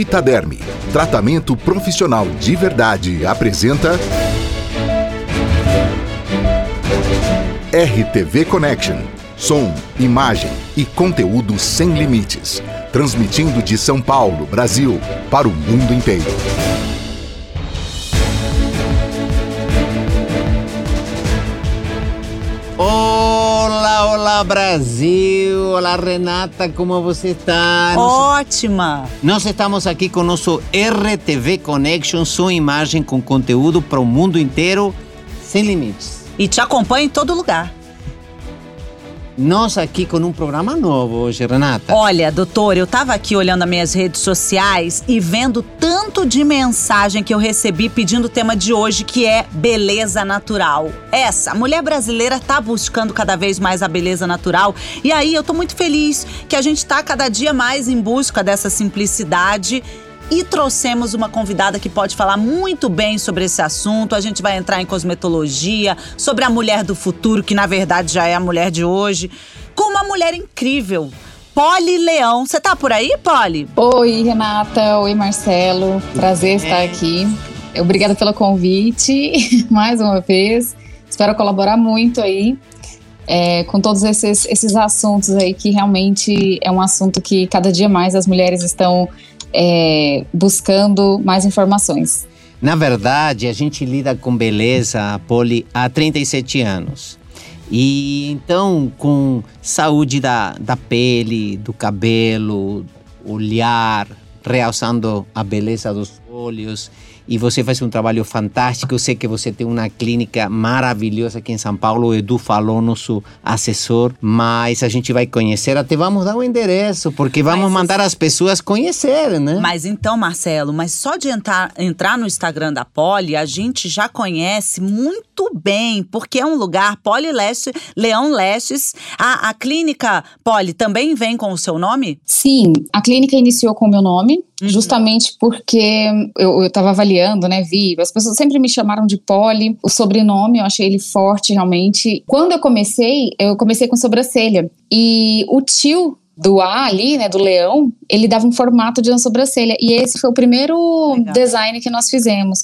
Vitaderme, tratamento profissional de verdade, apresenta RTV Connection. Som, imagem e conteúdo sem limites. Transmitindo de São Paulo, Brasil, para o mundo inteiro. Olá, Brasil! Olá Renata, como você está? Ótima! Nós estamos aqui com o nosso RTV Connection, sua imagem com conteúdo para o mundo inteiro, sem limites. E te acompanha em todo lugar. Nós aqui com um programa novo hoje, Renata. Olha, doutor, eu tava aqui olhando as minhas redes sociais e vendo tanto de mensagem que eu recebi pedindo o tema de hoje, que é beleza natural. Essa, a mulher brasileira tá buscando cada vez mais a beleza natural. E aí eu tô muito feliz que a gente tá cada dia mais em busca dessa simplicidade e trouxemos uma convidada que pode falar muito bem sobre esse assunto. A gente vai entrar em cosmetologia, sobre a mulher do futuro, que na verdade já é a mulher de hoje, com uma mulher incrível. Poli Leão. Você tá por aí, Poli? Oi, Renata. Oi, Marcelo. Prazer estar aqui. Obrigada pelo convite mais uma vez. Espero colaborar muito aí é, com todos esses, esses assuntos aí que realmente é um assunto que cada dia mais as mulheres estão é, buscando mais informações. Na verdade, a gente lida com beleza, Poli, há 37 anos. E então, com saúde da, da pele, do cabelo, olhar, realçando a beleza dos olhos. E você faz um trabalho fantástico. Eu sei que você tem uma clínica maravilhosa aqui em São Paulo. O Edu falou, nosso assessor. Mas a gente vai conhecer. Até vamos dar o um endereço, porque vamos Mas mandar as pessoas conhecerem, né? Mas então, Marcelo, mas só de entrar, entrar no Instagram da Poli, a gente já conhece muito bem, porque é um lugar, Poli Leste, Leão Lestes. A, a clínica Poli também vem com o seu nome? Sim, a clínica iniciou com o meu nome, justamente porque eu estava avaliando, né, vi, as pessoas sempre me chamaram de Poli, o sobrenome eu achei ele forte realmente. Quando eu comecei, eu comecei com sobrancelha, e o tio do A ali, né, do leão, ele dava um formato de uma sobrancelha, e esse foi o primeiro Legal. design que nós fizemos.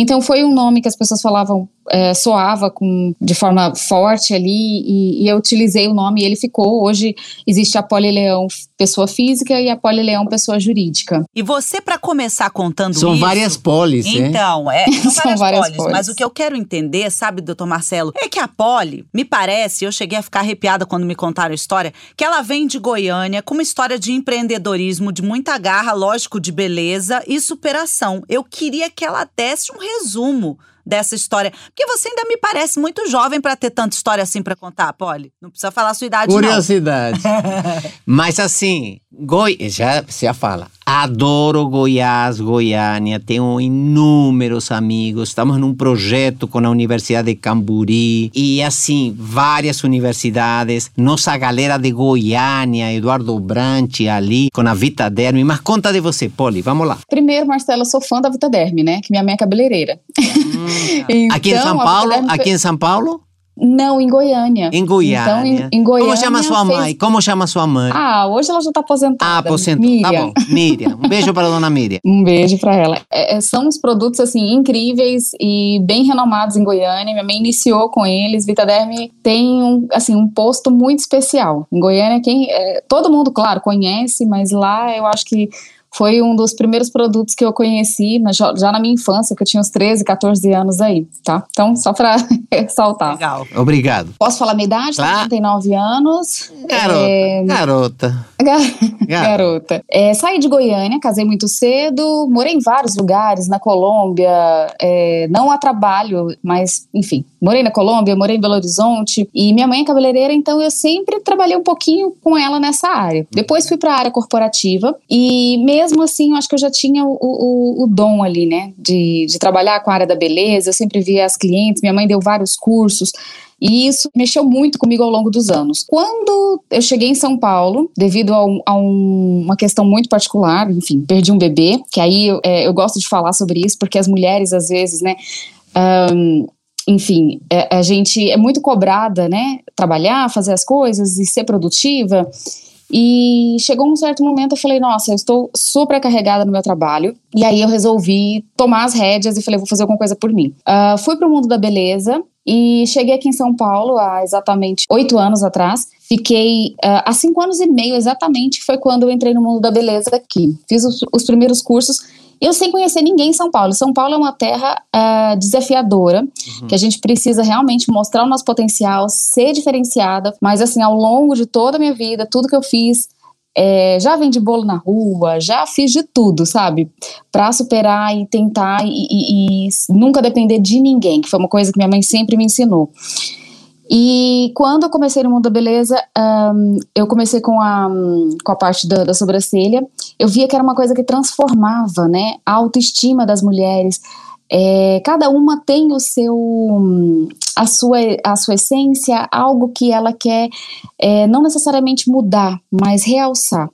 Então foi um nome que as pessoas falavam, é, soava com, de forma forte ali, e, e eu utilizei o nome e ele ficou. Hoje existe a Polileão pessoa física e a Polileão pessoa jurídica. E você, para começar contando São isso... várias polis, né? Então, é, são, São várias, várias polis, polis. Mas o que eu quero entender, sabe, doutor Marcelo, é que a poli, me parece, eu cheguei a ficar arrepiada quando me contaram a história, que ela vem de Goiânia com uma história de empreendedorismo, de muita garra, lógico, de beleza e superação. Eu queria que ela desse um resumo dessa história. Porque você ainda me parece muito jovem para ter tanta história assim para contar, Poli. Não precisa falar a sua idade, não. Curiosidade. Mas assim, Goi... já você já fala. Adoro Goiás, Goiânia. Tenho inúmeros amigos. Estamos num projeto com a Universidade de Camburi e assim várias universidades. Nossa galera de Goiânia, Eduardo Branchi ali com a Vita Derme. Mas conta de você, Poli. Vamos lá. Primeiro, Marcela, sou fã da Vita Derme, né? Que minha mãe é cabeleireira. Então, aqui em São Paulo? Aqui em São Paulo? Não, em Goiânia. Em Goiânia. Então, em, em Goiânia. Como chama sua fez- mãe? Como chama sua mãe? Ah, hoje ela já tá aposentada. Ah, aposentou. Miriam. Tá bom. Miriam. Um beijo para a dona Miriam. Um beijo pra ela. É, é, são uns produtos assim incríveis e bem renomados em Goiânia. Minha mãe iniciou com eles. Vitaderme tem um assim um posto muito especial em Goiânia. Quem é, todo mundo, claro, conhece, mas lá eu acho que foi um dos primeiros produtos que eu conheci na- já já na minha infância, que eu tinha uns 13, 14 anos aí, tá? Então, só pra ressaltar. Legal. Obrigado. Posso falar minha idade? Claro. 39 anos. Garota. É, Garota. Gar- Garota. Garota. É, saí de Goiânia, casei muito cedo, morei em vários lugares, na Colômbia, é, não a trabalho, mas enfim, morei na Colômbia, morei em Belo Horizonte, e minha mãe é cabeleireira, então eu sempre trabalhei um pouquinho com ela nessa área. Depois fui para a área corporativa, e mesmo assim, eu acho que eu já tinha o, o- o dom ali, né, de, de trabalhar com a área da beleza, eu sempre via as clientes, minha mãe deu vários cursos, e isso mexeu muito comigo ao longo dos anos. Quando eu cheguei em São Paulo, devido a, um- a um- uma questão muito particular, enfim, perdi um bebê, que aí eu, é, eu gosto de falar sobre isso, porque as mulheres, às vezes, né, ahn, enfim, é, a gente é muito cobrada, né, trabalhar, fazer as coisas e ser produtiva. E chegou um certo momento, eu falei, nossa, eu estou super carregada no meu trabalho. E aí eu resolvi tomar as rédeas e falei, vou fazer alguma coisa por mim. Uh, fui pro mundo da beleza e cheguei aqui em São Paulo há exatamente oito anos atrás. Fiquei uh, há cinco anos e meio exatamente, foi quando eu entrei no mundo da beleza aqui. Fiz os, os primeiros cursos eu sem conhecer ninguém em São Paulo. São Paulo é uma terra uh, desafiadora, uhum. que a gente precisa realmente mostrar o nosso potencial, ser diferenciada. Mas, assim, ao longo de toda a minha vida, tudo que eu fiz, é, já vendi bolo na rua, já fiz de tudo, sabe? Para superar e tentar e, e, e, nunca depender de ninguém, que foi uma coisa que minha mãe sempre me ensinou. E quando eu comecei no mundo da beleza, um, eu comecei com a, com a parte da, da, sobrancelha. Eu via que era uma coisa que transformava, né, a autoestima das mulheres. É, cada uma tem o seu, a sua, a sua essência, algo que ela quer é, não necessariamente mudar, mas realçar.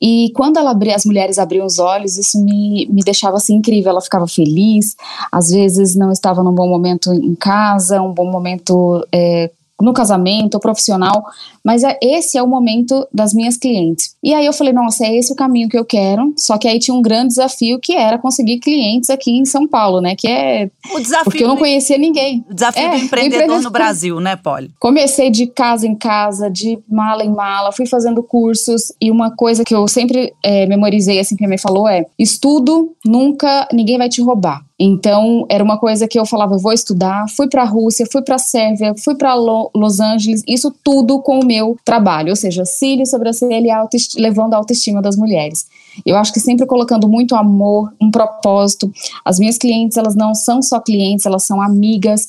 E quando ela abria, as mulheres abriam os olhos, isso me, me deixava assim incrível. Ela ficava feliz, às vezes não estava num bom momento em casa, um bom momento é, no casamento, profissional, mas é, esse é o momento das minhas clientes. E aí eu falei, nossa, é esse o caminho que eu quero. Só que aí tinha um grande desafio que era conseguir clientes aqui em São Paulo, né? Que é o desafio, porque eu não conhecia ninguém. O desafio é, do empreendedor, empreendedor no Brasil, né, Polly? Comecei de casa em casa, de mala em mala, fui fazendo cursos e uma coisa que eu sempre é, memorizei assim que a minha mãe falou é: estudo nunca ninguém vai te roubar. Então, era uma coisa que eu falava, vou estudar, fui para a Rússia, fui para a Sérvia, fui para Los Angeles, isso tudo com o meu trabalho, ou seja, cílios, sobrancelha e autoestima, levando a autoestima das mulheres. Eu acho que sempre colocando muito amor, um propósito. As minhas clientes, elas não são só clientes, elas são amigas,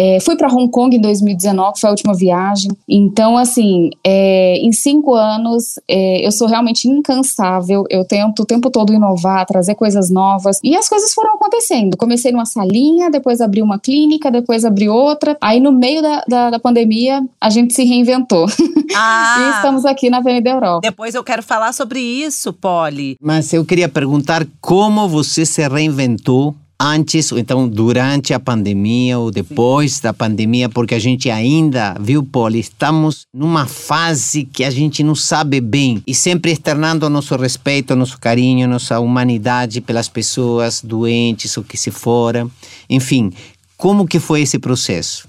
é, fui para Hong Kong em 2019, foi a última viagem. Então, assim, é, em cinco anos, é, eu sou realmente incansável. Eu tento o tempo todo inovar, trazer coisas novas. E as coisas foram acontecendo. Comecei numa salinha, depois abri uma clínica, depois abri outra. Aí, no meio da, da, da pandemia, a gente se reinventou. Ah, e estamos aqui na Avenida Europa. Depois eu quero falar sobre isso, Polly. Mas eu queria perguntar como você se reinventou antes, ou então durante a pandemia ou depois Sim. da pandemia, porque a gente ainda, viu, Poli, estamos numa fase que a gente não sabe bem e sempre externando o nosso respeito, nosso carinho, nossa humanidade pelas pessoas doentes ou que se foram. Enfim, como que foi esse processo?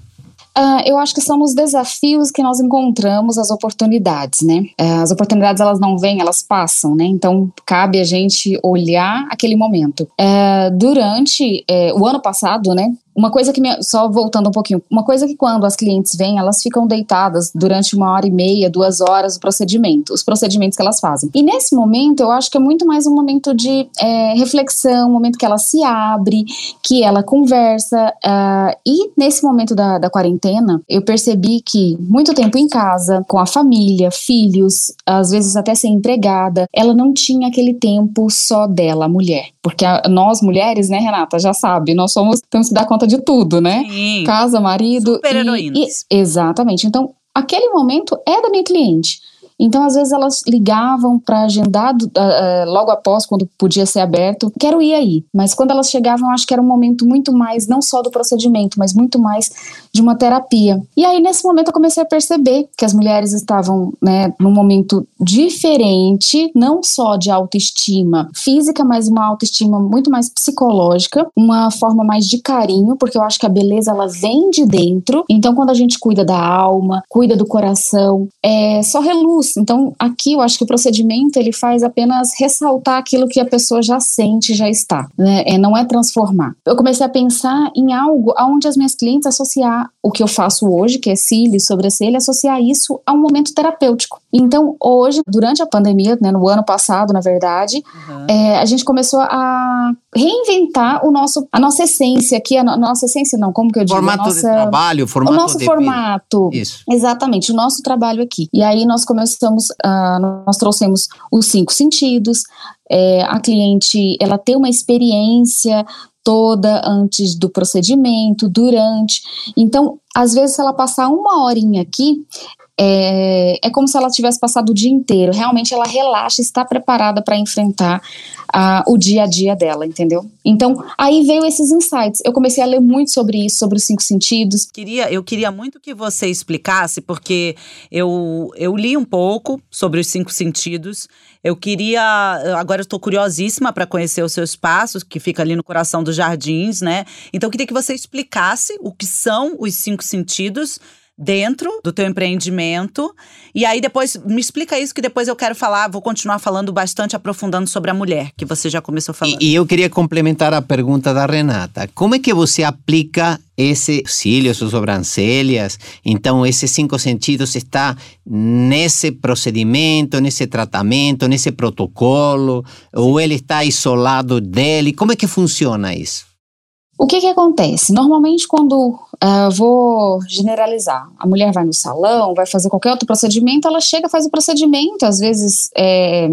Uh, eu acho que são os desafios que nós encontramos as oportunidades, né? Uh, as oportunidades elas não vêm, elas passam, né? Então cabe a gente olhar aquele momento. Uh, durante eh, o ano passado, né? Uma coisa que, me, só voltando um pouquinho, uma coisa que quando as clientes vêm, elas ficam deitadas durante uma hora e meia, duas horas o procedimento, os procedimentos que elas fazem. E nesse momento, eu acho que é muito mais um momento de é, reflexão, um momento que ela se abre, que ela conversa. Uh, e nesse momento da, da quarentena, eu percebi que muito tempo em casa, com a família, filhos, às vezes até ser empregada, ela não tinha aquele tempo só dela, mulher. Porque a, nós mulheres, né, Renata, já sabe, nós somos, temos que dar conta de tudo, né? Sim. Casa, marido. Super heroínas. E, exatamente. Então, aquele momento é da minha cliente. Então, às vezes, elas ligavam para agendar uh, logo após, quando podia ser aberto, quero ir aí. Mas quando elas chegavam, acho que era um momento muito mais, não só do procedimento, mas muito mais de uma terapia. E aí, nesse momento, eu comecei a perceber que as mulheres estavam, né, num momento diferente, não só de autoestima física, mas uma autoestima muito mais psicológica, uma forma mais de carinho, porque eu acho que a beleza, ela vem de dentro. Então, quando a gente cuida da alma, cuida do coração, é só reluz então, aqui eu acho que o procedimento ele faz apenas ressaltar aquilo que a pessoa já sente, já está, né? É, não é transformar. Eu comecei a pensar em algo aonde as minhas clientes associar o que eu faço hoje, que é cílios, sobrancelha, associar isso a um momento terapêutico. Então, hoje, durante a pandemia, né, no ano passado, na verdade, uhum. é, a gente começou a reinventar o nosso, a nossa essência aqui, a, no, a nossa essência não, como que eu digo? Formato nossa, de trabalho, formato O nosso formato. Isso. Exatamente, o nosso trabalho aqui. E aí nós começamos, uh, nós trouxemos os cinco sentidos, é, a cliente, ela tem uma experiência toda antes do procedimento, durante. Então, às vezes, se ela passar uma horinha aqui, é, é como se ela tivesse passado o dia inteiro. Realmente ela relaxa, está preparada para enfrentar o dia a dia dela, entendeu? Então, aí veio esses insights. Eu comecei a ler muito sobre isso, sobre os cinco sentidos. Queria, eu queria muito que você explicasse, porque eu, eu li um pouco sobre os cinco sentidos. Eu queria. Agora eu estou curiosíssima para conhecer os seus passos, que fica ali no coração dos jardins, né? Então, eu queria que você explicasse o que são os cinco sentidos dentro do teu empreendimento. E aí depois me explica isso que depois eu quero falar, vou continuar falando bastante aprofundando sobre a mulher, que você já começou falando. E, e eu queria complementar a pergunta da Renata. Como é que você aplica esse cílios, as sobrancelhas. Então, esses cinco sentidos está nesse procedimento, nesse tratamento, nesse protocolo, ou ele está isolado dele? Como é que funciona isso? O que que acontece? Normalmente, quando uh, vou generalizar, a mulher vai no salão, vai fazer qualquer outro procedimento, ela chega, faz o procedimento, às vezes é,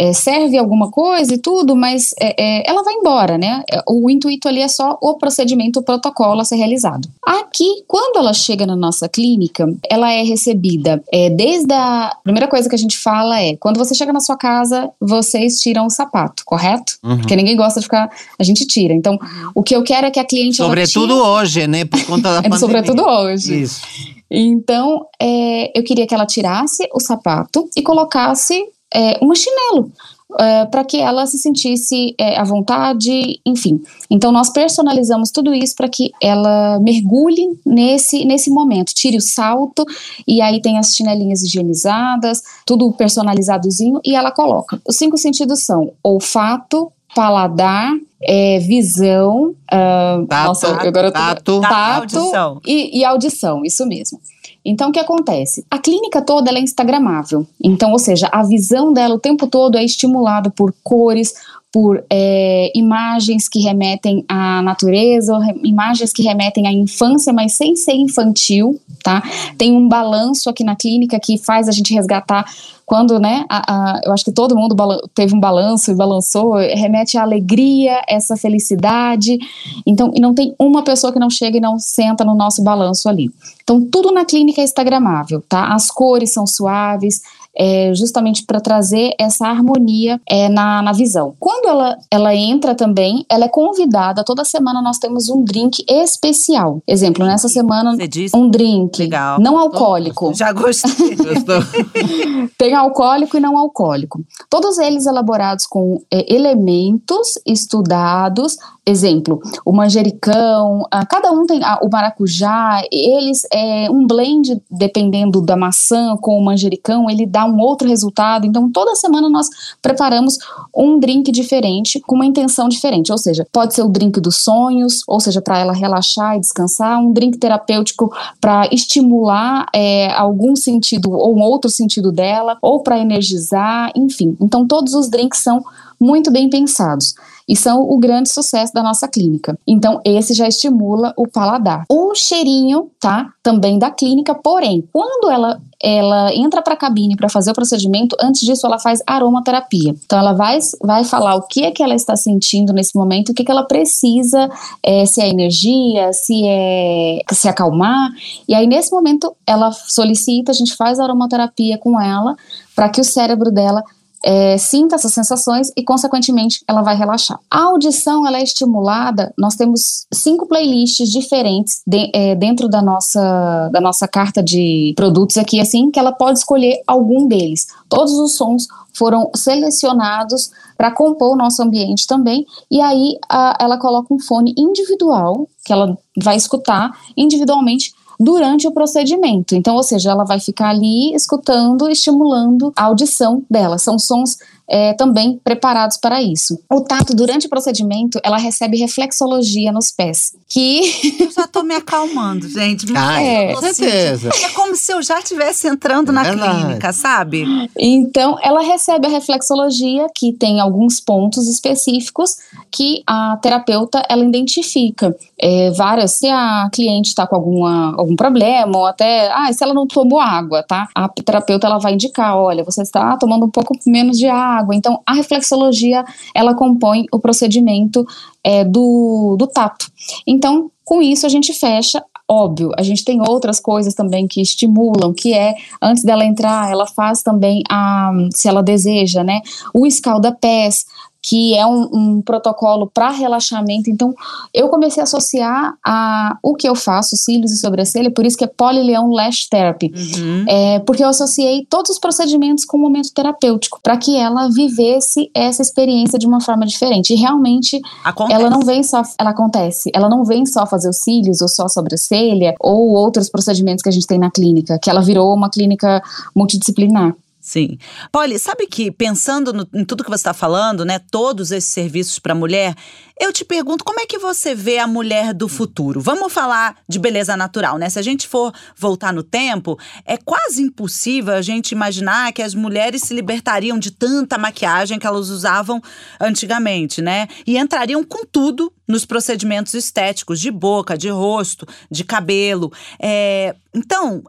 é, serve alguma coisa e tudo, mas é, é, ela vai embora, né? O intuito ali é só o procedimento, o protocolo a ser realizado. Aqui, quando ela chega na nossa clínica, ela é recebida é, desde a. primeira coisa que a gente fala é: quando você chega na sua casa, vocês tiram o sapato, correto? Uhum. Porque ninguém gosta de ficar. A gente tira. Então, o que eu quero é que a cliente. Sobretudo hoje, né? Por conta da pandemia. Sobretudo hoje. Isso. Então, é, eu queria que ela tirasse o sapato e colocasse é, um chinelo. É, para que ela se sentisse é, à vontade, enfim. Então nós personalizamos tudo isso para que ela mergulhe nesse, nesse momento, tire o salto e aí tem as chinelinhas higienizadas, tudo personalizadozinho e ela coloca. Os cinco sentidos são olfato, paladar, é, visão, uh, tato, nossa, agora tato, tato, tato audição. E, e audição, isso mesmo. Então, o que acontece? A clínica toda é instagramável. Então, ou seja, a visão dela o tempo todo é estimulada por cores, por é, imagens que remetem à natureza, imagens que remetem à infância, mas sem ser infantil, tá? Tem um balanço aqui na clínica que faz a gente resgatar quando, né, a, a, eu acho que todo mundo teve um balanço e balançou, remete à alegria, essa felicidade. Então, e não tem uma pessoa que não chega e não senta no nosso balanço ali. Então, tudo na clínica é instagramável, tá? As cores são suaves, é, justamente para trazer essa harmonia é, na, na visão. Quando ela, ela entra também, ela é convidada, toda semana nós temos um drink especial. Exemplo, nessa semana, um drink Legal. não alcoólico. Já gostei. Tem alcoólico e não alcoólico. Todos eles elaborados com é, elementos estudados, exemplo, o manjericão, ah, cada um tem ah, o maracujá, eles é um blend dependendo da maçã com o manjericão, ele dá um outro resultado. Então, toda semana nós preparamos um drink diferente com uma intenção diferente, ou seja, pode ser o drink dos sonhos, ou seja, para ela relaxar e descansar, um drink terapêutico para estimular é, algum sentido ou um outro sentido dela, ou para energizar, enfim. Então, todos os drinks são muito bem pensados e são o grande sucesso da nossa clínica. Então, esse já estimula o paladar. O cheirinho, tá? Também da clínica, porém, quando ela ela entra para a cabine para fazer o procedimento, antes disso ela faz aromaterapia. Então ela vai, vai falar o que é que ela está sentindo nesse momento, o que, é que ela precisa, é, se é energia, se é se acalmar. E aí nesse momento ela solicita, a gente faz aromaterapia com ela para que o cérebro dela é, sinta essas sensações e, consequentemente, ela vai relaxar. A audição ela é estimulada. Nós temos cinco playlists diferentes de, é, dentro da nossa, da nossa carta de produtos aqui, assim, que ela pode escolher algum deles. Todos os sons foram selecionados para compor o nosso ambiente também. E aí a, ela coloca um fone individual que ela vai escutar individualmente durante o procedimento. Então, ou seja, ela vai ficar ali escutando, estimulando a audição dela. São sons é, também preparados para isso. O tato, durante o procedimento, ela recebe reflexologia nos pés, que... Eu já tô me acalmando, gente. Ah, é, com certeza. É como se eu já estivesse entrando na clínica, sabe? Então, ela recebe a reflexologia, que tem alguns pontos específicos que a terapeuta, ela identifica. É, várias, se a cliente está com alguma, algum problema, ou até, ah, se ela não tomou água, tá? A terapeuta, ela vai indicar, olha, você está tomando um pouco menos de água. Então, a reflexologia, ela compõe o procedimento é, do, do tato. Então, com isso, a gente fecha Óbvio, a gente tem outras coisas também que estimulam, que é, antes dela entrar, ela faz também a, se ela deseja, né, o escalda-pés, que é um, um protocolo para relaxamento. Então, eu comecei a associar a o que eu faço, cílios e sobrancelha, por isso que é Polyleon Lash Therapy. Uhum. É, porque eu associei todos os procedimentos com o momento terapêutico, para que ela vivesse essa experiência de uma forma diferente. E realmente, acontece. ela não vem só, ela acontece, ela não vem só fazer os cílios ou só a sobrancelha ou outros procedimentos que a gente tem na clínica, que ela virou uma clínica multidisciplinar. Sim. Polly, sabe que pensando no, em tudo que você está falando, né, todos esses serviços para a mulher, eu te pergunto como é que você vê a mulher do futuro? Vamos falar de beleza natural, né? Se a gente for voltar no tempo, é quase impossível a gente imaginar que as mulheres se libertariam de tanta maquiagem que elas usavam antigamente, né? E entrariam com tudo nos procedimentos estéticos de boca, de rosto, de cabelo. É, então,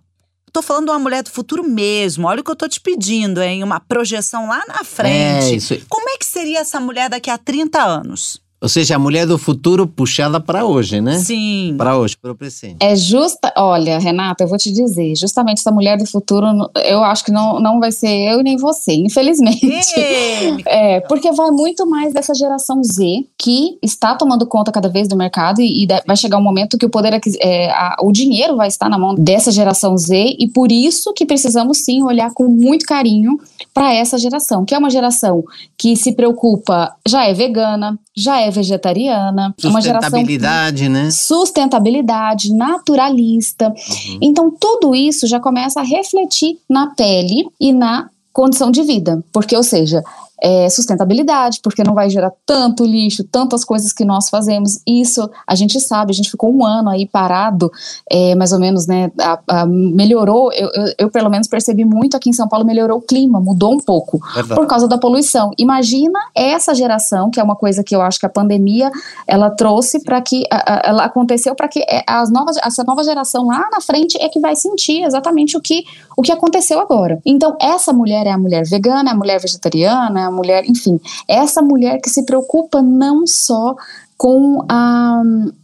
tô falando de uma mulher do futuro mesmo. Olha o que eu tô te pedindo, hein? Uma projeção lá na frente. É isso. Como é que seria essa mulher daqui a 30 anos? Ou seja, a mulher do futuro puxada para hoje, né? Sim. Para hoje, para o presente. É justa. Olha, Renata, eu vou te dizer, justamente essa mulher do futuro, eu acho que não, não vai ser eu e nem você, infelizmente. é, porque vai muito mais dessa geração Z que está tomando conta cada vez do mercado e, e vai chegar um momento que o poder é, a, o dinheiro vai estar na mão dessa geração Z e por isso que precisamos sim olhar com muito carinho para essa geração, que é uma geração que se preocupa, já é vegana, já é vegetariana, uma geração sustentabilidade, né? Sustentabilidade, naturalista. Uhum. Então tudo isso já começa a refletir na pele e na condição de vida, porque ou seja, é, sustentabilidade, porque não vai gerar tanto lixo, tantas coisas que nós fazemos. Isso a gente sabe, a gente ficou um ano aí parado, é, mais ou menos, né? A, a, melhorou, eu, eu, eu, pelo menos percebi muito aqui em São Paulo, melhorou o clima, mudou um pouco Verdade. por causa da poluição. Imagina essa geração, que é uma coisa que eu acho que a pandemia ela trouxe para que a, ela aconteceu para que é, as novas, essa nova geração lá na frente é que vai sentir exatamente o que, o que aconteceu agora. Então, essa mulher é a mulher vegana, é a mulher vegetariana, mulher, enfim, essa mulher que se preocupa não só com a.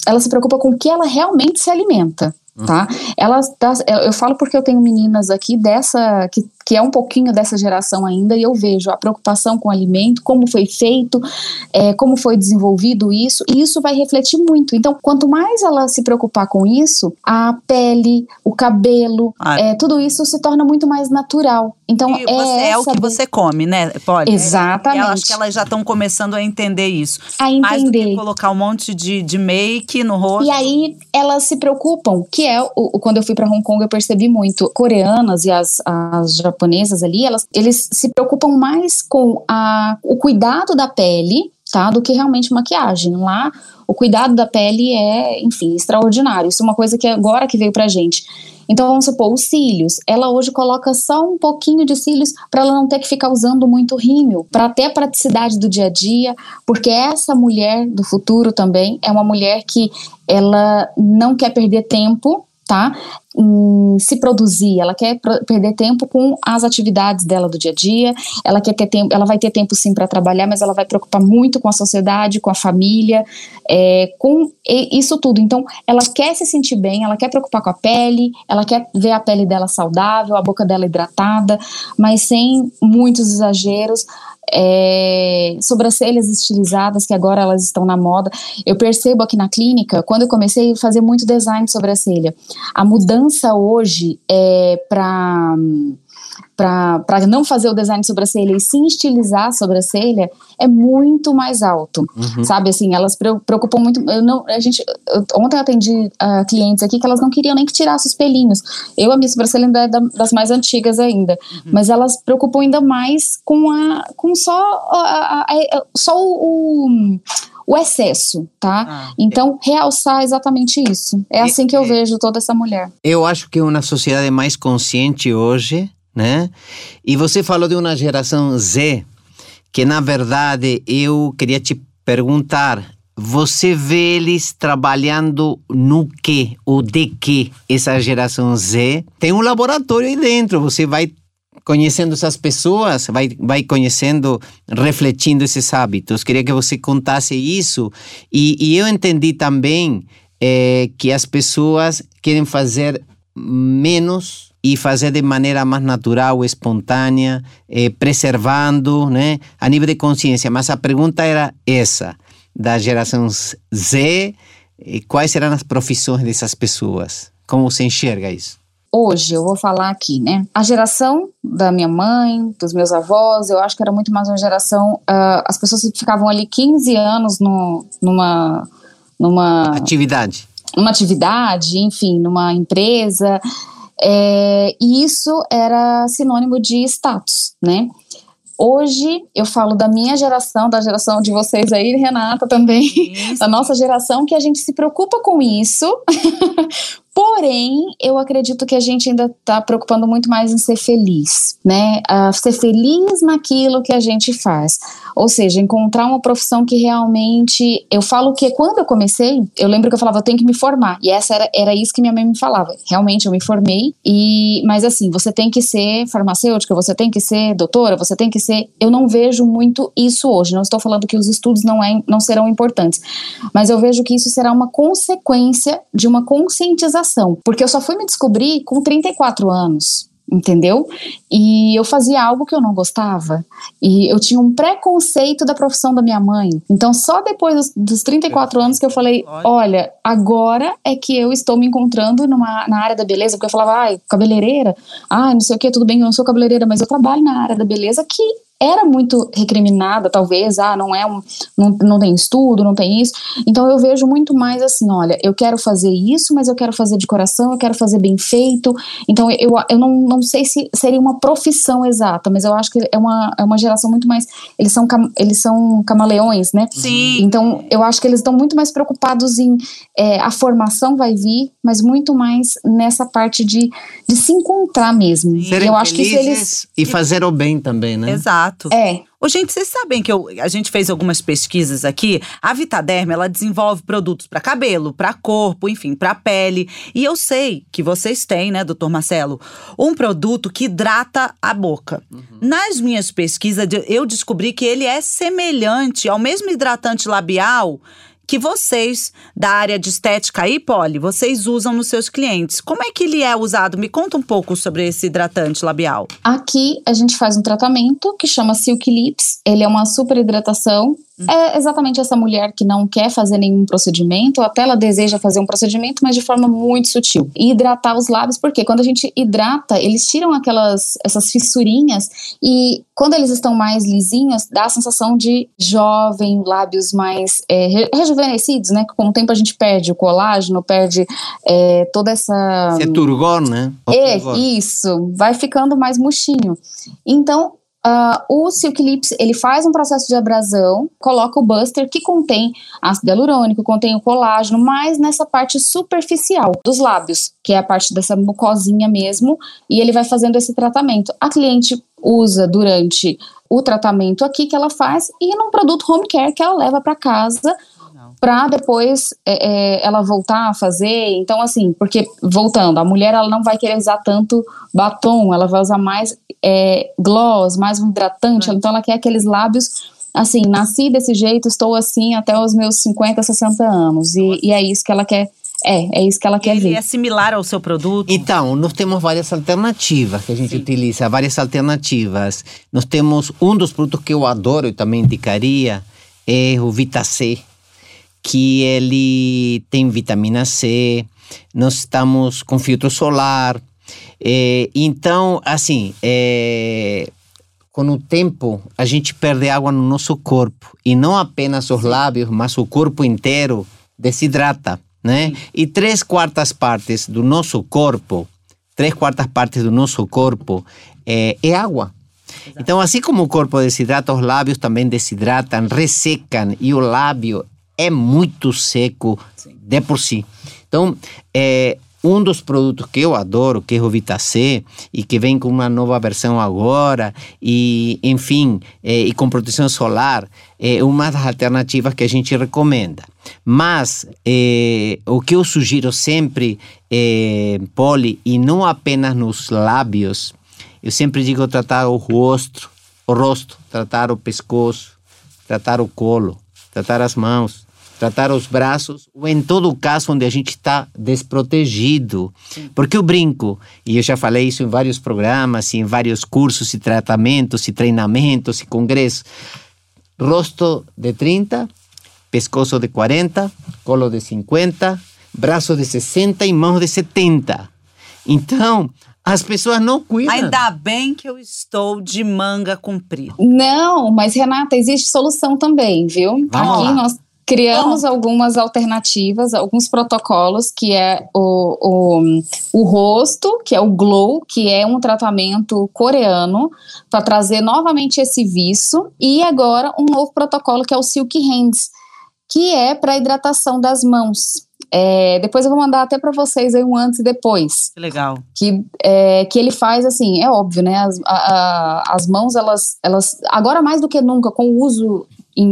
Ela se preocupa com o que ela realmente se alimenta tá? Elas, tá, eu falo porque eu tenho meninas aqui dessa que, que é um pouquinho dessa geração ainda e eu vejo a preocupação com o alimento, como foi feito, é, como foi desenvolvido isso e isso vai refletir muito. Então, quanto mais ela se preocupar com isso, a pele, o cabelo, ah. é, tudo isso se torna muito mais natural. Então, e é, é o que você come, né, Pode. Exatamente. Eu acho que elas já estão começando a entender isso. A entender. Mais do que colocar um monte de, de make no rosto. E aí elas se preocupam, que é o, quando eu fui para Hong Kong eu percebi muito. Coreanas e as, as japonesas ali, elas eles se preocupam mais com a, o cuidado da pele, tá, do que realmente maquiagem. Lá o cuidado da pele é, enfim, extraordinário. Isso é uma coisa que agora que veio pra gente. Então vamos supor, os cílios. Ela hoje coloca só um pouquinho de cílios para ela não ter que ficar usando muito rímel, para ter a praticidade do dia a dia, porque essa mulher do futuro também é uma mulher que ela não quer perder tempo tá? Em se produzir, ela quer perder tempo com as atividades dela do dia a dia, ela quer ter tempo, ela vai ter tempo sim para trabalhar, mas ela vai preocupar muito com a sociedade, com a família, é, com isso tudo. Então, ela quer se sentir bem, ela quer preocupar com a pele, ela quer ver a pele dela saudável, a boca dela hidratada, mas sem muitos exageros é, sobrancelhas estilizadas, que agora elas estão na moda. Eu percebo aqui na clínica, quando eu comecei a fazer muito design de sobrancelha, a mudança hoje é para para não fazer o design de sobrancelha e sim estilizar a sobrancelha é muito mais alto, uhum. sabe? Assim, elas preocupam muito. Eu não, a gente, eu, ontem eu atendi uh, clientes aqui que elas não queriam nem que tirasse os pelinhos. Eu, a minha sobrancelha ainda é da, das mais antigas ainda, uhum. mas elas preocupam ainda mais com, a, com só, a, a, só o, o excesso, tá? Ah, então, realçar exatamente isso. É assim que eu vejo toda essa mulher. Eu acho que uma sociedade mais consciente hoje né? E você falou de uma geração Z, que na verdade eu queria te perguntar, você vê eles trabalhando no que ou de que essa geração Z? Tem um laboratório aí dentro, você vai conhecendo essas pessoas, vai, vai conhecendo, refletindo esses hábitos. Queria que você contasse isso. E, e eu entendi também é que as pessoas querem fazer menos e fazer de maneira mais natural, espontânea, eh, preservando, né, a nível de consciência. Mas a pergunta era essa, da geração Z, quais serão as profissões dessas pessoas? Como você enxerga isso? Hoje, eu vou falar aqui, né? A geração da minha mãe, dos meus avós, eu acho que era muito mais uma geração. Uh, as pessoas ficavam ali 15 anos no, numa. numa atividade. Numa atividade, enfim, numa empresa. É, e isso era sinônimo de status, né? Hoje eu falo da minha geração, da geração de vocês aí, Renata também, isso. da nossa geração, que a gente se preocupa com isso, Porém, eu acredito que a gente ainda está preocupando muito mais em ser feliz, né? Uh, ser feliz naquilo que a gente faz. Ou seja, encontrar uma profissão que realmente. Eu falo que quando eu comecei, eu lembro que eu falava, eu tenho que me formar. E essa era, era isso que minha mãe me falava. Realmente, eu me formei. E, mas assim, você tem que ser farmacêutica, você tem que ser doutora, você tem que ser. Eu não vejo muito isso hoje. Não estou falando que os estudos não, é, não serão importantes. Mas eu vejo que isso será uma consequência de uma conscientização porque eu só fui me descobrir com 34 anos entendeu? E eu fazia algo que eu não gostava. E eu tinha um preconceito da profissão da minha mãe. Então, só depois dos, dos 34 anos que eu falei: olha, agora é que eu estou me encontrando numa, na área da beleza. Porque eu falava, ai, cabeleireira, ai, não sei o que, tudo bem, eu não sou cabeleireira, mas eu trabalho na área da beleza que era muito recriminada, talvez, ah, não é um, não, não tem estudo, não tem isso. Então eu vejo muito mais assim, olha, eu quero fazer isso, mas eu quero fazer de coração, eu quero fazer bem feito. Então eu, eu não, não sei se seria uma profissão exata, mas eu acho que é uma, é uma geração muito mais, eles são, eles são camaleões, né? Sim. Então eu acho que eles estão muito mais preocupados em, é, a formação vai vir, mas muito mais nessa parte de, de se encontrar mesmo. Serem eu acho que eles... e fazer o bem também, né? Exato. Exato. É. Ô, gente, vocês sabem que eu, a gente fez algumas pesquisas aqui. A Vitaderm, ela desenvolve produtos para cabelo, para corpo, enfim, para pele. E eu sei que vocês têm, né, doutor Marcelo, um produto que hidrata a boca. Uhum. Nas minhas pesquisas, eu descobri que ele é semelhante ao mesmo hidratante labial que vocês da área de estética aí, Poli, vocês usam nos seus clientes. Como é que ele é usado? Me conta um pouco sobre esse hidratante labial. Aqui a gente faz um tratamento que chama Silk Lips. Ele é uma super hidratação é exatamente essa mulher que não quer fazer nenhum procedimento, ou até ela deseja fazer um procedimento, mas de forma muito sutil. E hidratar os lábios, porque quando a gente hidrata, eles tiram aquelas essas fissurinhas e quando eles estão mais lisinhos, dá a sensação de jovem, lábios mais é, rejuvenescidos, né? Com o tempo a gente perde o colágeno, perde é, toda essa. É turgor, né? é, isso. Vai ficando mais murchinho. Então, Uh, o Silk Lips, ele faz um processo de abrasão, coloca o buster que contém ácido hialurônico, contém o colágeno, mas nessa parte superficial dos lábios, que é a parte dessa mucosinha mesmo, e ele vai fazendo esse tratamento. A cliente usa durante o tratamento aqui que ela faz e num produto home care que ela leva para casa para depois é, é, ela voltar a fazer. Então, assim, porque voltando, a mulher ela não vai querer usar tanto batom, ela vai usar mais é, gloss, mais um hidratante. Então, ela quer aqueles lábios. Assim, nasci desse jeito, estou assim até os meus 50, 60 anos. E, e é isso que ela quer é, é isso que ela quer Ele ver. é similar ao seu produto? Então, nós temos várias alternativas que a gente Sim. utiliza, várias alternativas. Nós temos um dos produtos que eu adoro e também indicaria, é o Vita C que ele tem vitamina C, nós estamos com filtro solar. É, então, assim, é, com o tempo, a gente perde água no nosso corpo. E não apenas os lábios, mas o corpo inteiro desidrata, né? E três quartas partes do nosso corpo, três quartas partes do nosso corpo é, é água. Então, assim como o corpo desidrata, os lábios também desidratam, ressecam, e o lábio é muito seco Sim. de por si. Então, é, um dos produtos que eu adoro, que é o Vitacê, e que vem com uma nova versão agora, e enfim, é, e com proteção solar, é uma das alternativas que a gente recomenda. Mas é, o que eu sugiro sempre, é, Poli, e não apenas nos lábios, eu sempre digo tratar o rosto, o rosto, tratar o pescoço, tratar o colo, tratar as mãos, tratar os braços, ou em todo caso onde a gente está desprotegido. Porque o brinco, e eu já falei isso em vários programas, em vários cursos e tratamentos e treinamentos e congressos, rosto de 30, pescoço de 40, colo de 50, braço de 60 e mãos de 70. Então, as pessoas não cuidam. Ainda bem que eu estou de manga comprida. Não, mas Renata, existe solução também, viu? Vamos Aqui lá. nós criamos algumas alternativas, alguns protocolos, que é o, o, o rosto, que é o glow, que é um tratamento coreano para trazer novamente esse viço, e agora um novo protocolo que é o Silk Hands, que é para hidratação das mãos. É, depois eu vou mandar até para vocês aí um antes e depois Que legal. que, é, que ele faz assim, é óbvio, né? As, a- a- as mãos, elas, elas, agora mais do que nunca, com o uso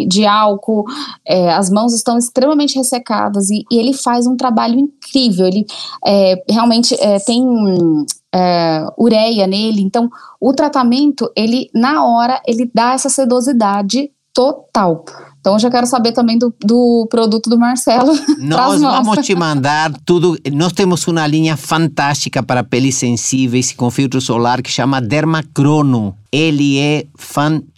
de álcool, é, as mãos estão extremamente ressecadas e, e ele faz um trabalho incrível. Ele é, realmente é, tem é, ureia nele, então o tratamento, ele na hora, ele dá essa sedosidade total. Então eu já quero saber também do, do produto do Marcelo. Nós vamos te mandar tudo. Nós temos uma linha fantástica para peles sensíveis com filtro solar que chama Dermacrono. Ele é fantástico.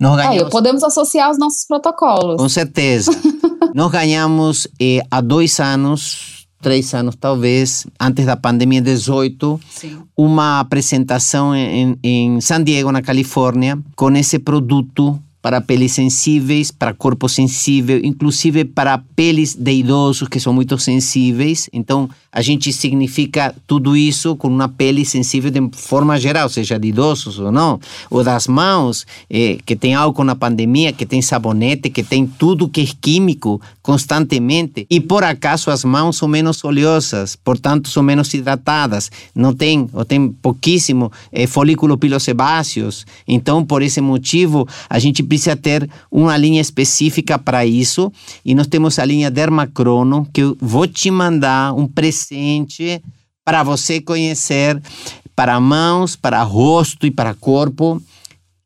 Nós Aí, ganhamos, podemos associar os nossos protocolos. com certeza. Nós ganhamos eh, há dois anos, três anos talvez, antes da pandemia 18, Sim. uma apresentação em, em San Diego, na Califórnia, com esse produto para peles sensíveis, para corpo sensível, inclusive para peles de idosos que são muito sensíveis. Então, a gente significa tudo isso com uma pele sensível de forma geral, seja de idosos ou não. Ou das mãos, eh, que tem álcool na pandemia, que tem sabonete, que tem tudo que é químico constantemente. E por acaso as mãos são menos oleosas, portanto são menos hidratadas. Não tem, ou tem pouquíssimo eh, folículo pilosebáceos. Então, por esse motivo, a gente precisa ter uma linha específica para isso. E nós temos a linha Dermacrono, que eu vou te mandar um presente para você conhecer para mãos, para rosto e para corpo,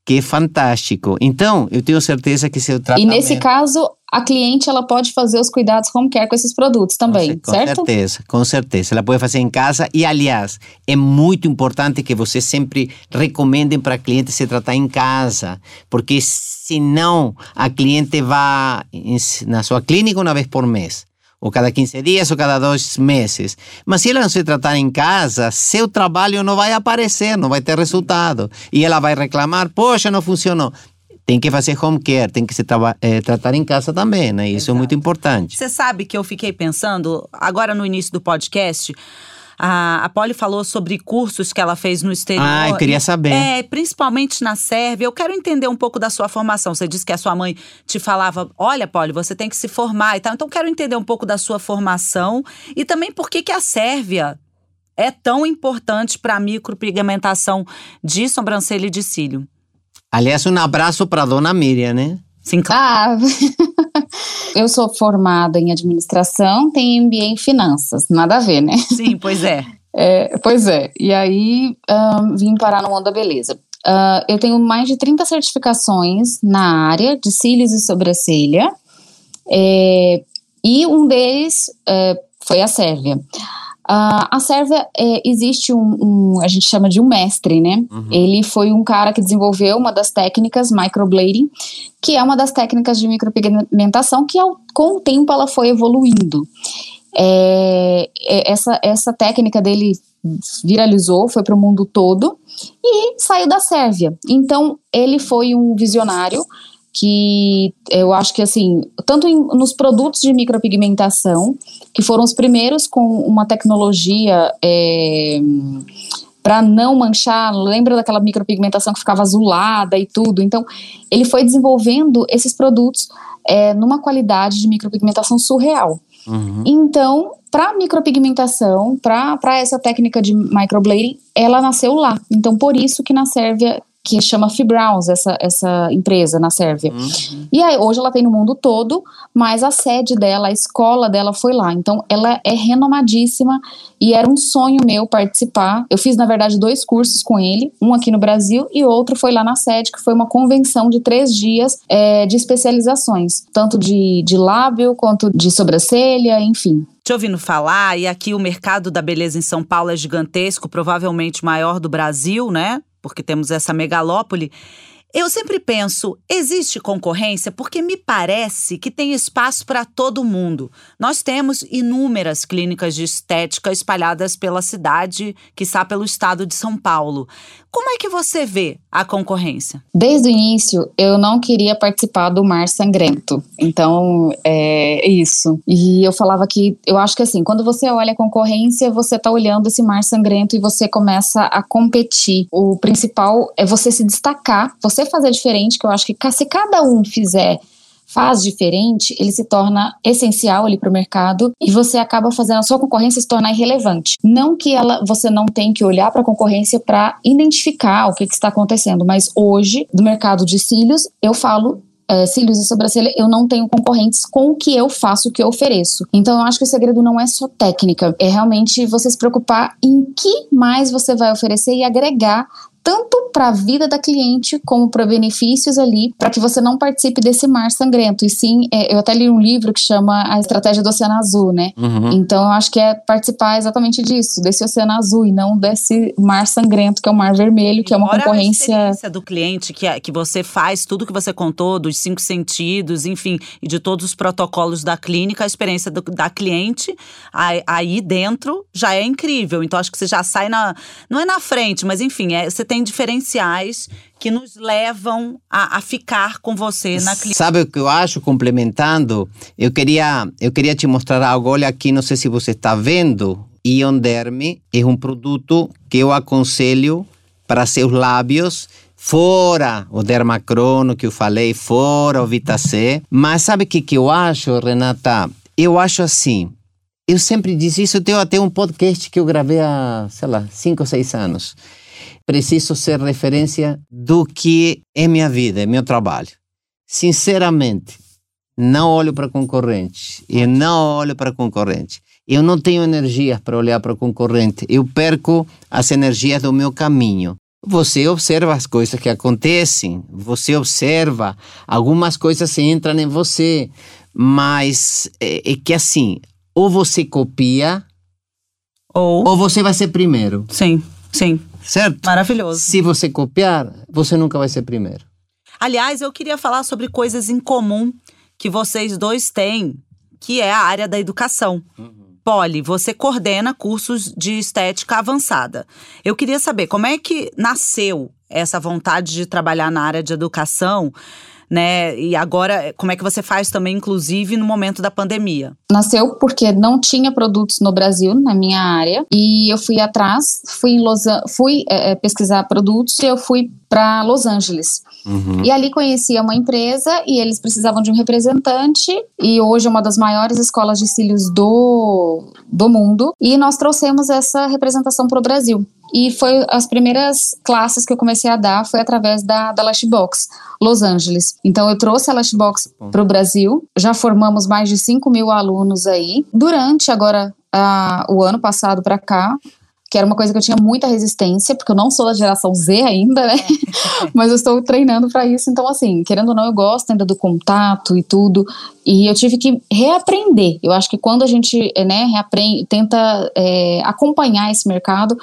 que é fantástico. Então, eu tenho certeza que seu E tratamento... nesse caso, a cliente ela pode fazer os cuidados home care com esses produtos também, com, certo? Com certeza, com certeza. Ela pode fazer em casa e, aliás, é muito importante que você sempre recomendem para a cliente se tratar em casa, porque senão a cliente vai na sua clínica uma vez por mês. Ou cada 15 dias, ou cada dois meses. Mas se ela não se tratar em casa, seu trabalho não vai aparecer, não vai ter resultado. E ela vai reclamar: poxa, não funcionou. Tem que fazer home care, tem que se eh, tratar em casa também, né? Isso é muito importante. Você sabe que eu fiquei pensando, agora no início do podcast, a, a Polly falou sobre cursos que ela fez no exterior. Ah, eu queria saber. É, principalmente na Sérvia. Eu quero entender um pouco da sua formação. Você disse que a sua mãe te falava: olha, Polly, você tem que se formar e tal. Então, eu quero entender um pouco da sua formação e também por que, que a Sérvia é tão importante para a micropigmentação de sobrancelha e de cílio. Aliás, um abraço para dona Miriam, né? Sim, claro. Ah, eu sou formada em administração, tenho MBA em finanças, nada a ver, né? Sim, pois é. É, pois é, e aí ahn, vim parar no mundo da beleza. Ah, eu tenho mais de 30 certificações na área de cílios e sobrancelha, é, e um deles é, foi a Sérvia. Ah, a Sérvia é, existe um, um- a gente chama de um mestre, né? Ele foi um cara que desenvolveu uma das técnicas microblading, que é uma das técnicas de micropigmentação que ao, com o tempo ela foi evoluindo. É, é, essa, essa técnica dele viralizou, foi para o mundo todo e saiu da Sérvia. Então, ele foi um visionário que eu acho que assim, tanto em- nos produtos de micropigmentação, que foram os primeiros com uma tecnologia para não manchar, lembra daquela micropigmentação que ficava azulada e tudo? Então, ele foi desenvolvendo esses produtos é, numa qualidade de micropigmentação surreal. Uhum. Então, para micropigmentação, para essa técnica de microblading, ela nasceu lá. Então, por isso que na Sérvia que chama Fibrals, essa, essa empresa na Sérvia. Uhum. E aí, hoje ela tem no mundo todo, mas a sede dela, a escola dela foi lá. Então, ela é renomadíssima e era um sonho meu participar. Eu fiz, na verdade, dois cursos com ele, um aqui no Brasil e outro foi lá na sede, que foi uma convenção de três dias é, de especializações, tanto de, de lábio quanto de sobrancelha, enfim te ouvindo falar, e aqui o mercado da beleza em São Paulo é gigantesco, provavelmente maior do Brasil, né? Porque temos essa megalópole. Eu sempre penso, existe concorrência porque me parece que tem espaço para todo mundo. Nós temos inúmeras clínicas de estética espalhadas pela cidade, que está pelo estado de São Paulo. Como é que você vê a concorrência? Desde o início, eu não queria participar do Mar Sangrento. Então, é isso. E eu falava que, eu acho que assim, quando você olha a concorrência, você está olhando esse Mar Sangrento e você começa a competir. O principal é você se destacar, você fazer diferente, que eu acho que se cada um fizer faz diferente, ele se torna essencial ali para o mercado e você acaba fazendo a sua concorrência se tornar irrelevante. Não que ela, você não tem que olhar para a concorrência para identificar o que, que está acontecendo, mas hoje, no mercado de cílios, eu falo é, cílios e sobrancelha, eu não tenho concorrentes com o que eu faço, o que eu ofereço. Então, eu acho que o segredo não é só técnica, é realmente você se preocupar em que mais você vai oferecer e agregar tanto para a vida da cliente como para benefícios ali, para que você não participe desse mar sangrento. E sim, é, eu até li um livro que chama A Estratégia do Oceano Azul, né? Uhum. Então eu acho que é participar exatamente disso, desse oceano azul e não desse mar sangrento, que é o mar vermelho, que é uma concorrência. A experiência do cliente que, é, que você faz, tudo que você contou, dos cinco sentidos, enfim, e de todos os protocolos da clínica, a experiência do, da cliente aí dentro já é incrível. Então acho que você já sai na. Não é na frente, mas enfim, é, você tem diferenciais que nos levam a, a, ficar com você na clínica. Sabe o que eu acho, complementando? Eu queria, eu queria te mostrar algo. Olha aqui, não sei se você está vendo. Ion Derme é um produto que eu aconselho para seus lábios fora o dermacrono que eu falei, fora o Vitacé. Mas sabe o que, que eu acho, Renata? Eu acho assim, eu sempre disse isso, eu tenho até um podcast que eu gravei há, sei lá, cinco ou seis anos preciso ser referência do que é minha vida, é meu trabalho. Sinceramente, não olho para concorrente. Eu não olho para concorrente. Eu não tenho energias para olhar para concorrente. Eu perco as energias do meu caminho. Você observa as coisas que acontecem, você observa, algumas coisas entram em você, mas é, é que assim, ou você copia, ou, ou você vai ser primeiro. Sim, sim certo? Maravilhoso. Se você copiar, você nunca vai ser primeiro. Aliás, eu queria falar sobre coisas em comum que vocês dois têm, que é a área da educação. Uhum. Poli, você coordena cursos de estética avançada. Eu queria saber como é que nasceu essa vontade de trabalhar na área de educação né? E agora, como é que você faz também, inclusive, no momento da pandemia? Nasceu porque não tinha produtos no Brasil, na minha área, e eu fui atrás, fui, em Los, fui é, pesquisar produtos e eu fui para Los Angeles. Uhum. E ali conhecia uma empresa e eles precisavam de um representante e hoje é uma das maiores escolas de cílios do, do mundo e nós trouxemos essa representação para o Brasil. E foi as primeiras classes que eu comecei a dar foi através da, da Lashbox, Los Angeles. Então eu trouxe a Lashbox para o Brasil, já formamos mais de 5 mil alunos aí. Durante agora a, o ano passado para cá, que era uma coisa que eu tinha muita resistência, porque eu não sou da geração Z ainda, né? Mas eu estou treinando para isso, então assim, querendo ou não, eu gosto ainda do contato e tudo, e eu tive que reaprender. Eu acho que quando a gente, né, reaprende, tenta é, acompanhar esse mercado,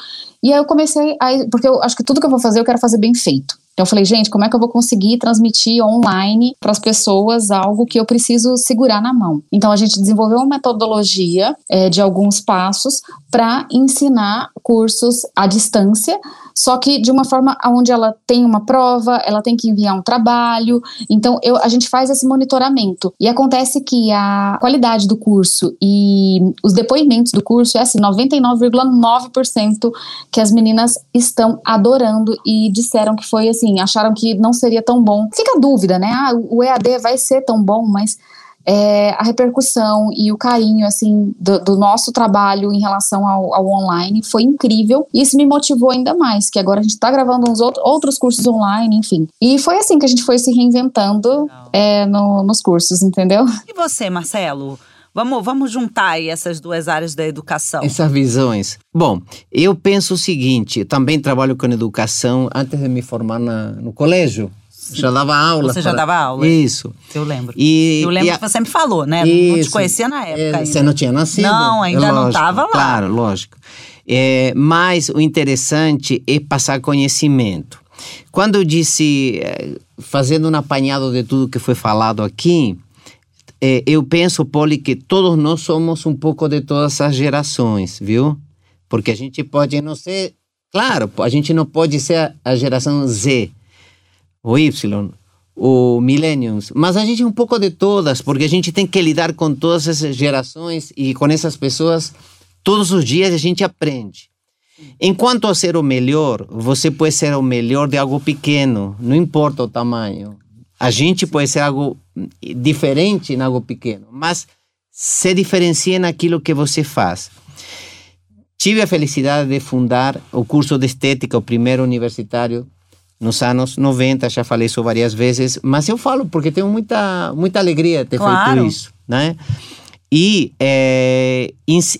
e aí eu comecei a, porque eu acho que tudo que eu vou fazer eu quero fazer bem feito. Então eu falei, gente, como é que eu vou conseguir transmitir online para as pessoas algo que eu preciso segurar na mão? Então a gente desenvolveu uma metodologia é, de alguns passos para ensinar cursos à distância só que de uma forma onde ela tem uma prova, ela tem que enviar um trabalho. Então, eu, a gente faz esse monitoramento. E acontece que a qualidade do curso e os depoimentos do curso é assim: 99,9% que as meninas estão adorando e disseram que foi assim, acharam que não seria tão bom. Fica a dúvida, né? Ah, o EAD vai ser tão bom, mas é, a repercussão e o carinho, assim, do, do nosso trabalho em relação ao, ao, online foi incrível. E isso me motivou ainda mais, que agora a gente está gravando uns outro, outros cursos online, enfim. E foi assim que a gente foi se reinventando é, no, nos cursos, entendeu? E você, Marcelo? Vamos, vamos juntar aí essas duas áreas da educação. Essas visões. Bom, eu penso o seguinte: também trabalho com educação antes de me formar na, no colégio. Sim. Já dava aula. Você já dava aula? Isso. Eu lembro. E, eu lembro a... que você me falou, né? Isso. Não te conhecia na época. É, você não tinha nascido? Não, ainda lógico, não estava lá. Claro, lógico. É, mas o interessante é passar conhecimento. Quando eu disse, é, fazendo um apanhado de tudo que foi falado aqui, é, eu penso, Poli, que todos nós somos um pouco de todas as gerações, viu? Porque a gente pode não ser. Claro, a gente não pode ser a geração Z, o Y, o Millenniums, mas a gente é um pouco de todas, porque a gente tem que lidar com todas essas gerações e com essas pessoas. Todos os dias a gente aprende. Enquanto a ser o melhor, você pode ser o melhor de algo pequeno, não importa o tamanho. A gente pode ser algo diferente em algo pequeno, mas se diferencia naquilo que você faz. Tive a felicidade de fundar o curso de estética, o primeiro universitário, nos anos 90, já falei isso várias vezes, mas eu falo porque tenho muita, muita alegria de ter claro. feito isso, né? E é,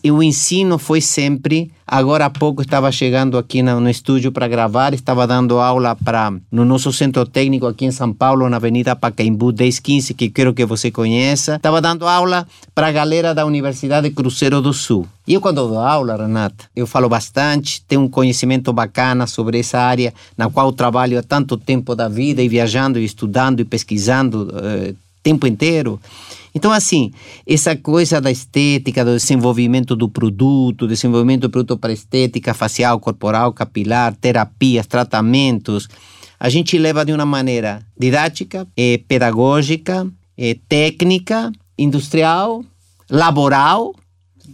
o ensino foi sempre. Agora há pouco estava chegando aqui no, no estúdio para gravar, estava dando aula para no nosso centro técnico aqui em São Paulo, na Avenida Pacaembu 1015, que quero que você conheça. Estava dando aula para a galera da Universidade Cruzeiro do Sul. E eu, quando dou aula, Renata, eu falo bastante, tenho um conhecimento bacana sobre essa área na qual trabalho há tanto tempo da vida e viajando e estudando e pesquisando o eh, tempo inteiro. Então, assim, essa coisa da estética, do desenvolvimento do produto, desenvolvimento do produto para estética facial, corporal, capilar, terapias, tratamentos, a gente leva de uma maneira didática, eh, pedagógica, eh, técnica, industrial, laboral,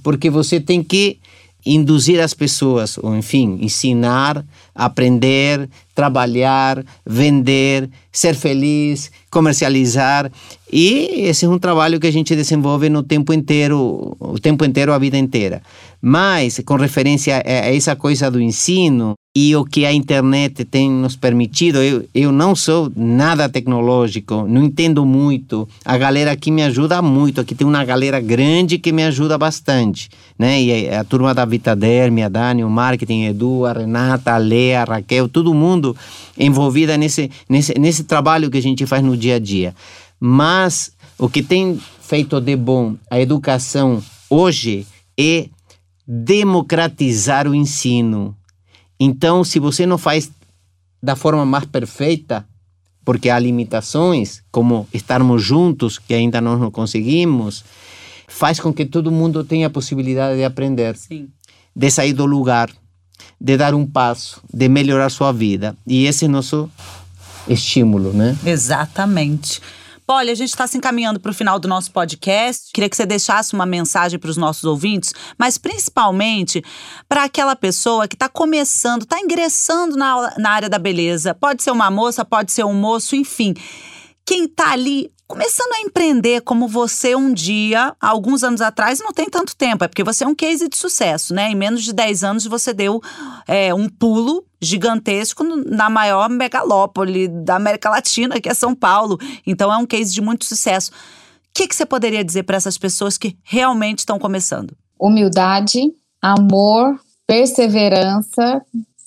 porque você tem que induzir as pessoas, ou enfim, ensinar, aprender, trabalhar, vender, ser feliz, comercializar. E esse é um trabalho que a gente desenvolve no tempo inteiro, o tempo inteiro, a vida inteira. Mas, com referência a essa coisa do ensino, e o que a internet tem nos permitido. Eu, eu não sou nada tecnológico, não entendo muito. A galera aqui me ajuda muito. Aqui tem uma galera grande que me ajuda bastante. Né? E a, a turma da Vitaderm, a Dani, o marketing, Edu, a Renata, a Lea, a Raquel, todo mundo envolvida nesse, nesse, nesse trabalho que a gente faz no dia a dia. Mas o que tem feito de bom a educação hoje é democratizar o ensino então, se você não faz da forma mais perfeita, porque há limitações, como estarmos juntos, que ainda nós não conseguimos, faz com que todo mundo tenha a possibilidade de aprender, Sim. de sair do lugar, de dar um passo, de melhorar sua vida. E esse é nosso estímulo, né? Exatamente. Olha, a gente está se encaminhando para o final do nosso podcast. Queria que você deixasse uma mensagem para os nossos ouvintes, mas principalmente para aquela pessoa que está começando, está ingressando na, na área da beleza. Pode ser uma moça, pode ser um moço, enfim. Quem está ali começando a empreender como você um dia, alguns anos atrás, não tem tanto tempo, é porque você é um case de sucesso, né? Em menos de 10 anos você deu é, um pulo gigantesco na maior megalópole da América Latina, que é São Paulo. Então é um case de muito sucesso. O que, que você poderia dizer para essas pessoas que realmente estão começando? Humildade, amor, perseverança,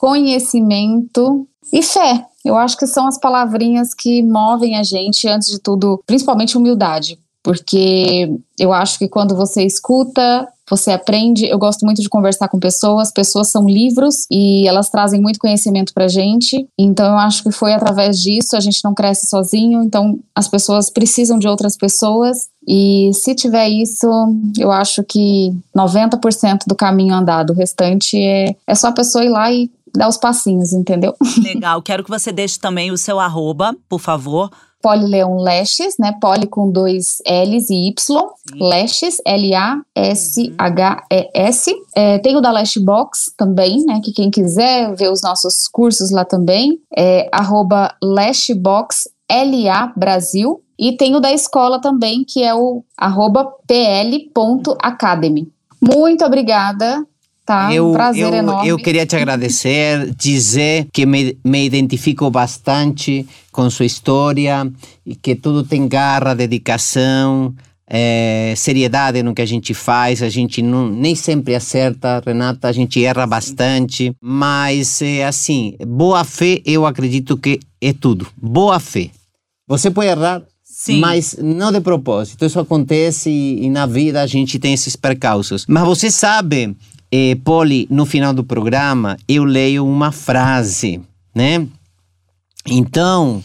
conhecimento e fé. Eu acho que são as palavrinhas que movem a gente, antes de tudo, principalmente humildade. Porque eu acho que quando você escuta, você aprende. Eu gosto muito de conversar com pessoas. Pessoas são livros e elas trazem muito conhecimento pra gente. Então eu acho que foi através disso. A gente não cresce sozinho. Então as pessoas precisam de outras pessoas. E se tiver isso, eu acho que 90% do caminho andado. O restante é, é só a pessoa ir lá e dar os passinhos, entendeu? Legal. Quero que você deixe também o seu arroba, por favor. Polileon Lashes, né? Poli com dois L's e Y. Lashes, L-A-S-H-E-S. Uhum. É, tem o da Lashbox também, né? Que quem quiser ver os nossos cursos lá também. É arroba Lashbox LA Brasil. E tem o da escola também, que é o arroba pl.academy. Muito obrigada. Tá, eu, um prazer eu, enorme. eu queria te agradecer, dizer que me, me identifico bastante com sua história e que tudo tem garra, dedicação, é, seriedade no que a gente faz. A gente não, nem sempre acerta, Renata, a gente erra bastante, mas é assim, boa fé eu acredito que é tudo. Boa fé. Você pode errar, Sim. mas não de propósito. Isso acontece e, e na vida a gente tem esses percalços. Mas você sabe, eh, Poli, no final do programa eu leio uma frase, né? Então,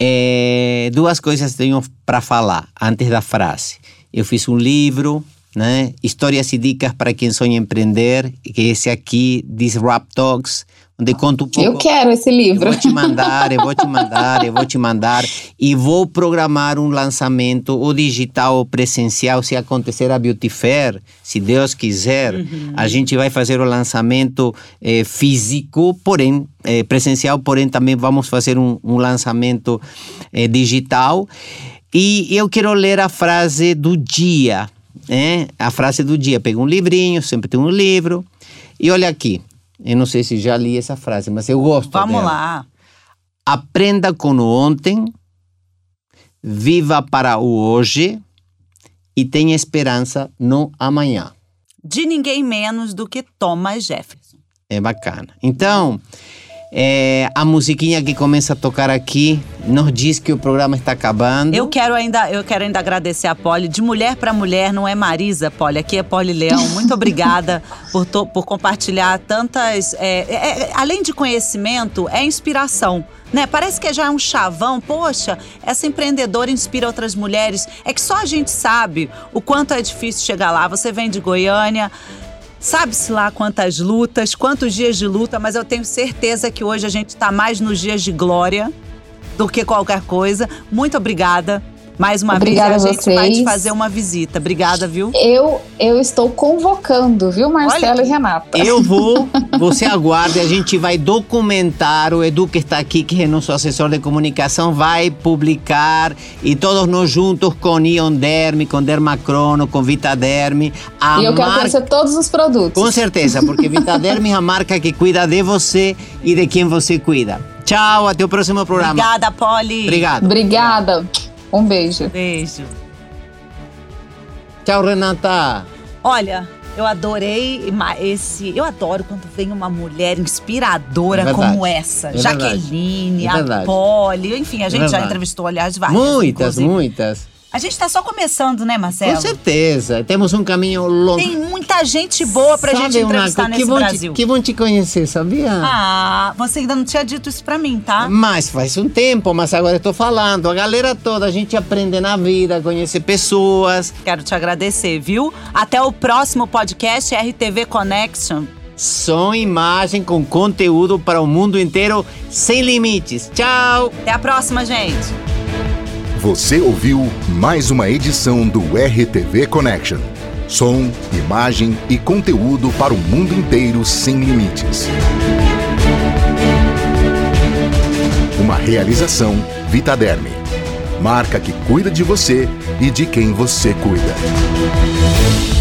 eh, duas coisas tenho para falar antes da frase. Eu fiz um livro, né? Histórias e dicas para quem sonha empreender, que é esse aqui, Rap Talks, onde conto um pouco. Eu quero esse livro. Eu vou te mandar, eu vou te mandar, eu vou te mandar. E vou programar um lançamento, ou digital ou presencial, se acontecer a Beauty Fair, se Deus quiser. A gente vai fazer o lançamento eh, físico, porém, eh, presencial, porém também vamos fazer um, um lançamento eh, digital. E eu quero ler a frase do dia, né? A frase do dia. Pego um livrinho, sempre tenho um livro. E olha aqui, eu não sei se já li essa frase, mas eu gosto Vamos dela. lá. Aprenda com o ontem, viva para o hoje e tenha esperança no amanhã. De ninguém menos do que Thomas Jefferson. É bacana. Então, é, a musiquinha que começa a tocar aqui nos diz que o programa está acabando. Eu quero ainda, eu quero ainda agradecer a Polly. De mulher para mulher, não é Marisa, Polly. Aqui é Polly Leão. Muito obrigada por, to- por compartilhar tantas. é, é, além de conhecimento, é inspiração. Né? Parece que já é um chavão. Poxa, essa empreendedora inspira outras mulheres. É que só a gente sabe o quanto é difícil chegar lá. Você vem de Goiânia. Sabe-se lá quantas lutas, quantos dias de luta, mas eu tenho certeza que hoje a gente está mais nos dias de glória do que qualquer coisa. Muito obrigada. Mais uma Obrigada vez a a gente vai te vocês. fazer uma visita. Obrigada, viu? Eu, eu estou convocando, viu, Marcelo Olha e Renata? Eu vou, você aguarde, a gente vai documentar, o Edu que está aqui, que é nosso assessor de comunicação, vai publicar e todos nós juntos com Ion Derme, com Dermacrono, com Vitaderme, a E eu quero marca- conhecer todos os produtos. Com certeza, porque Vitaderme é a marca que cuida de você e de quem você cuida. Tchau, até o próximo programa. Obrigada, Polly. Obrigado. Obrigada. Um beijo. Beijo. Tchau, Renata. Olha, eu adorei esse. Eu adoro quando vem uma mulher inspiradora É como essa. É. Jaqueline, É a. Polly. Enfim, a gente já entrevistou, aliás, várias. Muitas, inclusive. muitas. A gente tá só começando, né, Marcelo? Com certeza. Temos um caminho longo. Tem muita gente boa pra gente Sabe uma entrevistar coisa? nesse que bom Brasil. Te, que bom te conhecer, sabia? Ah, você ainda não tinha dito isso pra mim, tá? Mas faz um tempo, mas agora eu tô falando. A galera toda, a gente aprende na vida, conhece pessoas. Quero te agradecer, viu? Até o próximo podcast RTV Connection. Som e imagem com conteúdo para o mundo inteiro sem limites. Tchau! Até a próxima, gente. Você ouviu mais uma edição do RTV Connection. Som, imagem e conteúdo para o mundo inteiro sem limites. Uma realização Vitaderme. Marca que cuida de você e de quem você cuida.